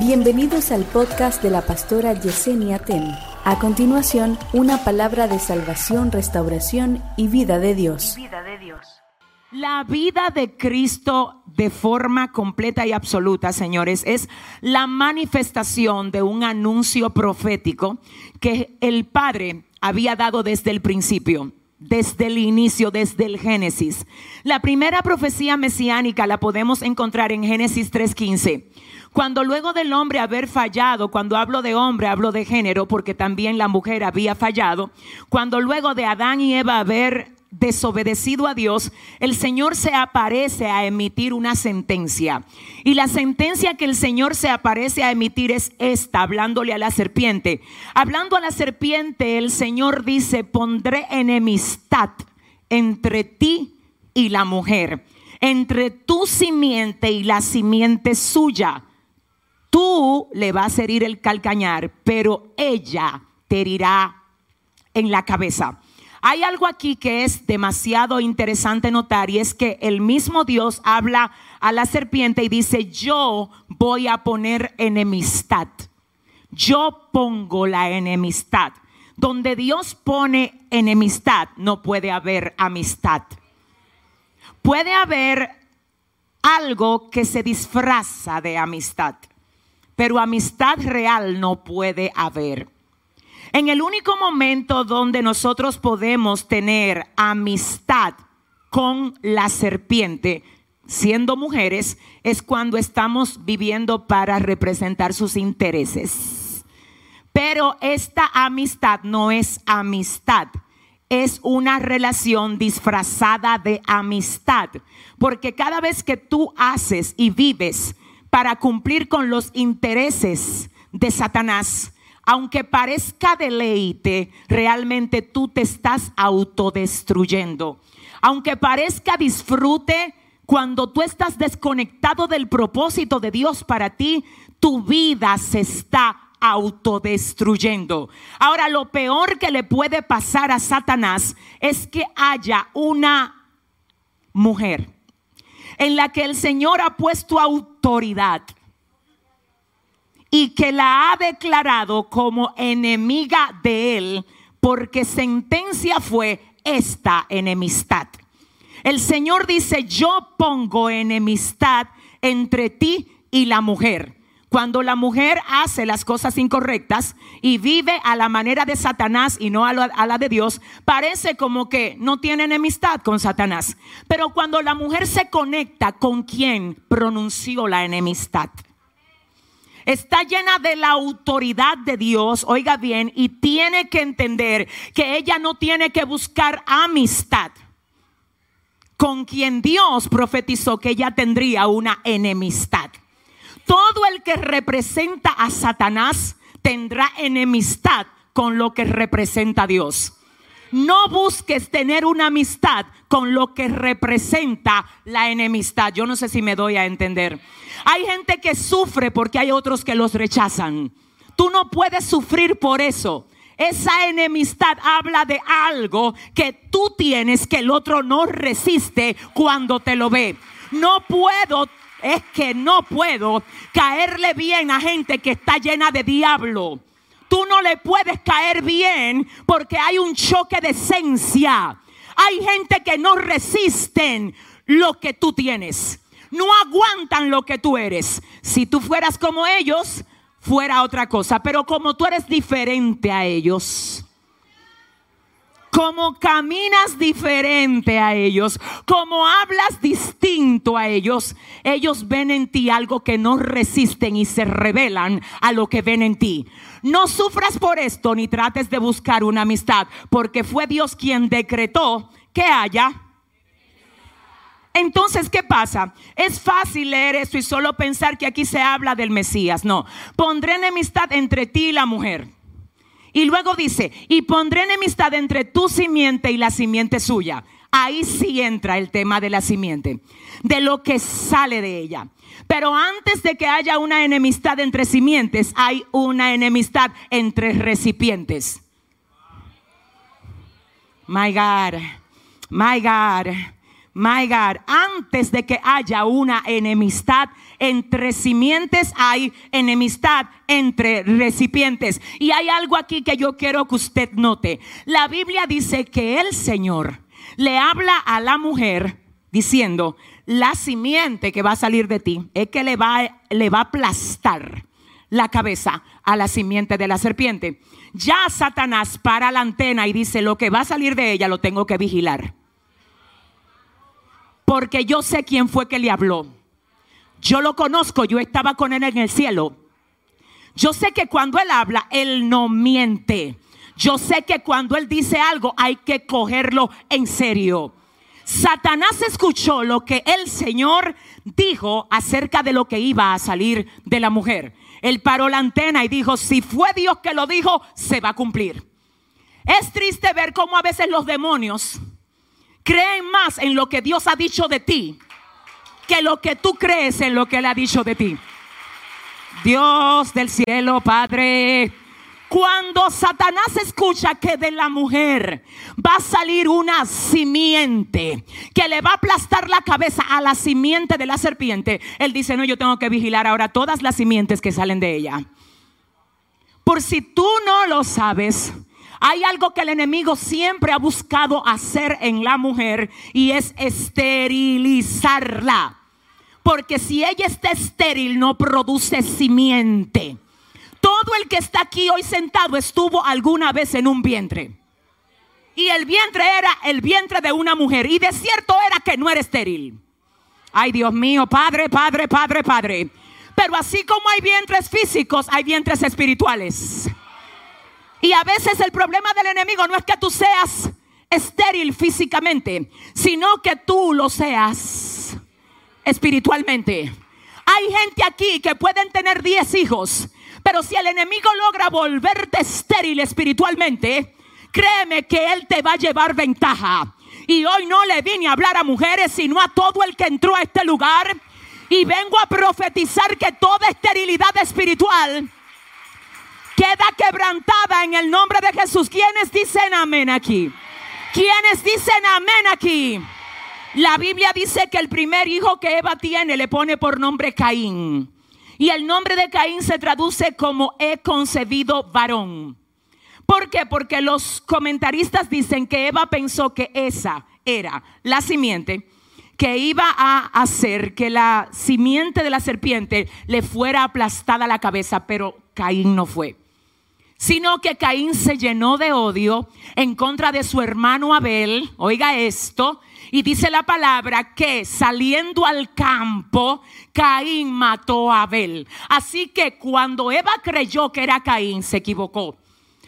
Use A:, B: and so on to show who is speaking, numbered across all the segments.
A: Bienvenidos al podcast de la pastora Yesenia Ten. A continuación, una palabra de salvación, restauración y vida de Dios.
B: Vida de Dios. La vida de Cristo de forma completa y absoluta, señores, es la manifestación de un anuncio profético que el Padre había dado desde el principio desde el inicio, desde el Génesis. La primera profecía mesiánica la podemos encontrar en Génesis 3.15. Cuando luego del hombre haber fallado, cuando hablo de hombre, hablo de género, porque también la mujer había fallado, cuando luego de Adán y Eva haber desobedecido a Dios, el Señor se aparece a emitir una sentencia. Y la sentencia que el Señor se aparece a emitir es esta, hablándole a la serpiente. Hablando a la serpiente, el Señor dice, pondré enemistad entre ti y la mujer, entre tu simiente y la simiente suya Tú le vas a herir el calcañar, pero ella te herirá en la cabeza. Hay algo aquí que es demasiado interesante notar y es que el mismo Dios habla a la serpiente y dice, yo voy a poner enemistad. Yo pongo la enemistad. Donde Dios pone enemistad, no puede haber amistad. Puede haber algo que se disfraza de amistad pero amistad real no puede haber. En el único momento donde nosotros podemos tener amistad con la serpiente, siendo mujeres, es cuando estamos viviendo para representar sus intereses. Pero esta amistad no es amistad, es una relación disfrazada de amistad, porque cada vez que tú haces y vives para cumplir con los intereses de Satanás, aunque parezca deleite, realmente tú te estás autodestruyendo. Aunque parezca disfrute, cuando tú estás desconectado del propósito de Dios para ti, tu vida se está autodestruyendo. Ahora, lo peor que le puede pasar a Satanás es que haya una mujer en la que el Señor ha puesto autoridad y que la ha declarado como enemiga de él, porque sentencia fue esta enemistad. El Señor dice, yo pongo enemistad entre ti y la mujer. Cuando la mujer hace las cosas incorrectas y vive a la manera de Satanás y no a la, de Dios, parece como que no tiene enemistad con Satanás. Pero cuando la mujer se conecta con quien pronunció la enemistad, está llena de la autoridad de Dios, oiga bien, y tiene que entender que ella no tiene que buscar amistad con quien Dios profetizó que ella tendría una enemistad. Todo el que representa a Satanás tendrá enemistad con lo que representa a Dios. No busques tener una amistad con lo que representa la enemistad. Yo no sé si me doy a entender. Hay gente que sufre porque hay otros que los rechazan. Tú no puedes sufrir por eso. Esa enemistad habla de algo que tú tienes que el otro no resiste cuando te lo ve. No puedo es que no puedo caerle bien a gente que está llena de diablo. Tú no le puedes caer bien porque hay un choque de esencia. Hay gente que no resisten lo que tú tienes. No aguantan lo que tú eres. Si tú fueras como ellos, fuera otra cosa. Pero como tú eres diferente a ellos, como caminas diferente a ellos, como hablas distinto a ellos, ellos ven en ti algo que no resisten y se revelan a lo que ven en ti. No sufras por esto ni trates de buscar una amistad, porque fue Dios quien decretó que haya. Entonces, ¿qué pasa? Es fácil leer eso y solo pensar que aquí se habla del Mesías. No, pondré enemistad entre ti y la mujer y luego dice, y pondré enemistad entre tu simiente y la simiente suya. Ahí sí entra el tema de la simiente, de lo que sale de ella. Pero antes de que haya una enemistad entre simientes, hay una enemistad entre recipientes. My God, my God. My God, antes de que haya una enemistad entre simientes, hay enemistad entre recipientes. Y hay algo aquí que yo quiero que usted note. La Biblia dice que el Señor le habla a la mujer diciendo, la simiente que va a salir de ti es que le va, le va a aplastar la cabeza a la simiente de la serpiente. Ya Satanás para la antena y dice, lo que va a salir de ella lo tengo que vigilar. Porque yo sé quién fue que le habló. Yo lo conozco, yo estaba con él en el cielo. Yo sé que cuando él habla, él no miente. Yo sé que cuando él dice algo hay que cogerlo en serio. Satanás escuchó lo que el Señor dijo acerca de lo que iba a salir de la mujer. Él paró la antena y dijo, si fue Dios que lo dijo, se va a cumplir. Es triste ver cómo a veces los demonios creen más en lo que Dios ha dicho de ti que lo que tú crees en lo que Él ha dicho de ti. Dios del cielo, Padre, cuando Satanás escucha que de la mujer va a salir una simiente que le va a aplastar la cabeza a la simiente de la serpiente, él dice, no, yo tengo que vigilar ahora todas las simientes que salen de ella. Por si tú no lo sabes, hay algo que el enemigo siempre ha buscado hacer en la mujer y es esterilizarla. Porque si ella está estéril no produce simiente. Todo el que está aquí hoy sentado estuvo alguna vez en un vientre. Y el vientre era el vientre de una mujer. Y de cierto era que no era estéril. Ay, Dios mío, Padre, Padre, Padre, Padre. Pero así como hay vientres físicos, hay vientres espirituales. Y a veces el problema del enemigo no es que tú seas estéril físicamente, sino que tú lo seas espiritualmente. Hay gente aquí que pueden tener 10 hijos pero si el enemigo logra volverte estéril espiritualmente, créeme que él te va a llevar ventaja. Y hoy no le vine a hablar a mujeres, sino a todo el que entró a este lugar. Y vengo a profetizar que toda esterilidad espiritual queda quebrantada en el nombre de Jesús. ¿Quiénes dicen amén aquí? ¿Quiénes dicen amén aquí? La Biblia dice que el primer hijo que Eva tiene le pone por nombre Caín. Y el nombre de Caín se traduce como he concebido varón. ¿Por qué? Porque los comentaristas dicen que Eva pensó que esa era la simiente que iba a hacer que la simiente de la serpiente le fuera aplastada la cabeza, pero Caín no fue. Sino que Caín se llenó de odio en contra de su hermano Abel. Oiga esto, y dice la palabra que saliendo al campo, Caín mató a Abel. Así que cuando Eva creyó que era Caín, se equivocó.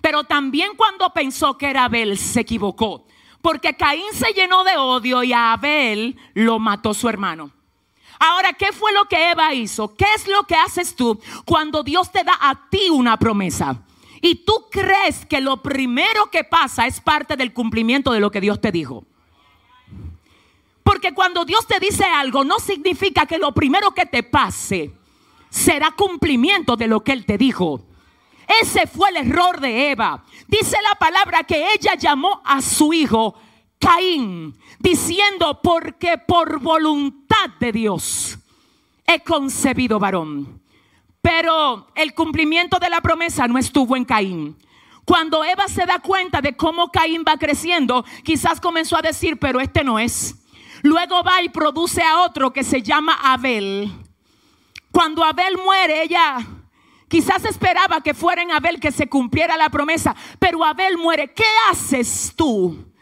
B: Pero también cuando pensó que era Abel, se equivocó. Porque Caín se llenó de odio y a Abel lo mató su hermano. Ahora, ¿qué fue lo que Eva hizo? ¿Qué es lo que haces tú cuando Dios te da a ti una promesa? Y tú crees que lo primero que pasa es parte del cumplimiento de lo que Dios te dijo. Porque cuando Dios te dice algo, no significa que lo primero que te pase será cumplimiento de lo que Él te dijo. Ese fue el error de Eva. Dice la palabra que ella llamó a su hijo Caín, diciendo, porque por voluntad de Dios he concebido varón. Pero el cumplimiento de la promesa no estuvo en Caín. Cuando Eva se da cuenta de cómo Caín va creciendo, quizás comenzó a decir, pero este no es. Luego va y produce a otro que se llama Abel. Cuando Abel muere, ella quizás esperaba que fuera en Abel que se cumpliera la promesa, pero Abel muere. ¿Qué haces tú?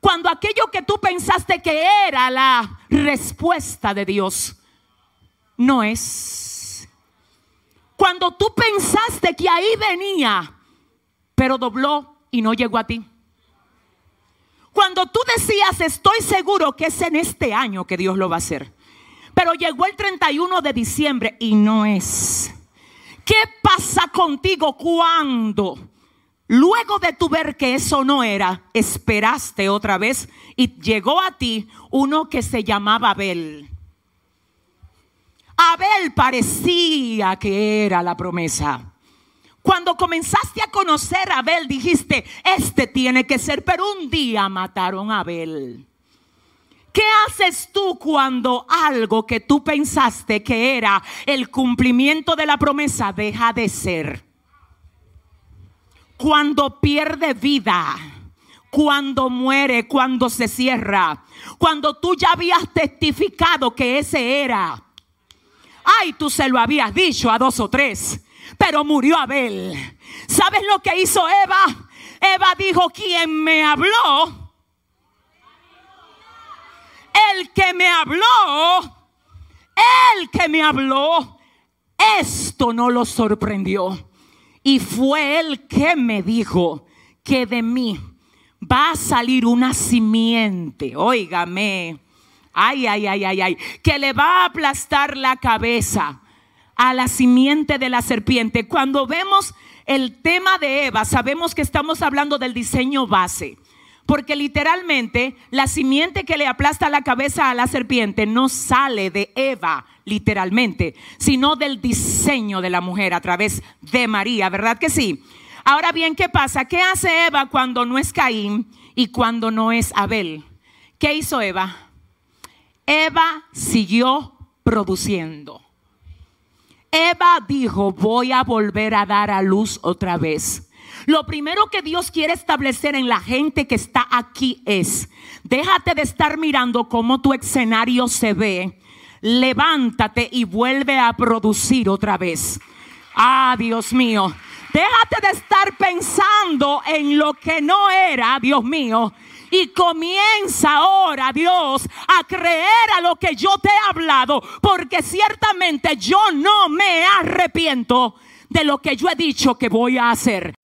B: Cuando aquello que tú pensaste que era la respuesta de Dios no es. Cuando tú pensaste que ahí venía, pero dobló y no llegó a ti. Cuando tú decías, estoy seguro que es en este año que Dios lo va a hacer. Pero llegó el 31 de diciembre y no es. ¿Qué pasa contigo cuando luego de tu ver que eso no era, esperaste otra vez y llegó a ti uno que se llamaba Abel? Abel parecía que era la promesa. Cuando comenzaste a conocer a Abel, dijiste, este tiene que ser, pero un día mataron a Abel. ¿Qué haces tú cuando algo que tú pensaste que era el cumplimiento de la promesa deja de ser? Cuando pierde vida, cuando muere, cuando se cierra, cuando tú ya habías testificado que ese era. Ay, tú se lo habías dicho a dos o tres, pero murió Abel. ¿Sabes lo que hizo Eva? Eva dijo, quien me habló el que me habló, el que me habló, esto no lo sorprendió. Y fue él que me dijo que de mí va a salir una simiente, óigame, ay, ay, ay, ay, ay, que le va a aplastar la cabeza a la simiente de la serpiente. Cuando vemos el tema de Eva, sabemos que estamos hablando del diseño base. Porque literalmente la simiente que le aplasta la cabeza a la serpiente no sale de Eva, literalmente, sino del diseño de la mujer a través de María, ¿verdad que sí? Ahora bien, ¿qué pasa? ¿Qué hace Eva cuando no es Caín y cuando no es Abel? ¿Qué hizo Eva? Eva siguió produciendo. Eva dijo, voy a volver a dar a luz otra vez. Lo primero que Dios quiere establecer en la gente que está aquí es, déjate de estar mirando cómo tu escenario se ve. Levántate y vuelve a producir otra vez. Ah, Dios mío. Déjate de estar pensando en lo que no era, Dios mío. Y comienza ahora, Dios, a creer a lo que yo te he hablado. Porque ciertamente yo no me arrepiento de lo que yo he dicho que voy a hacer.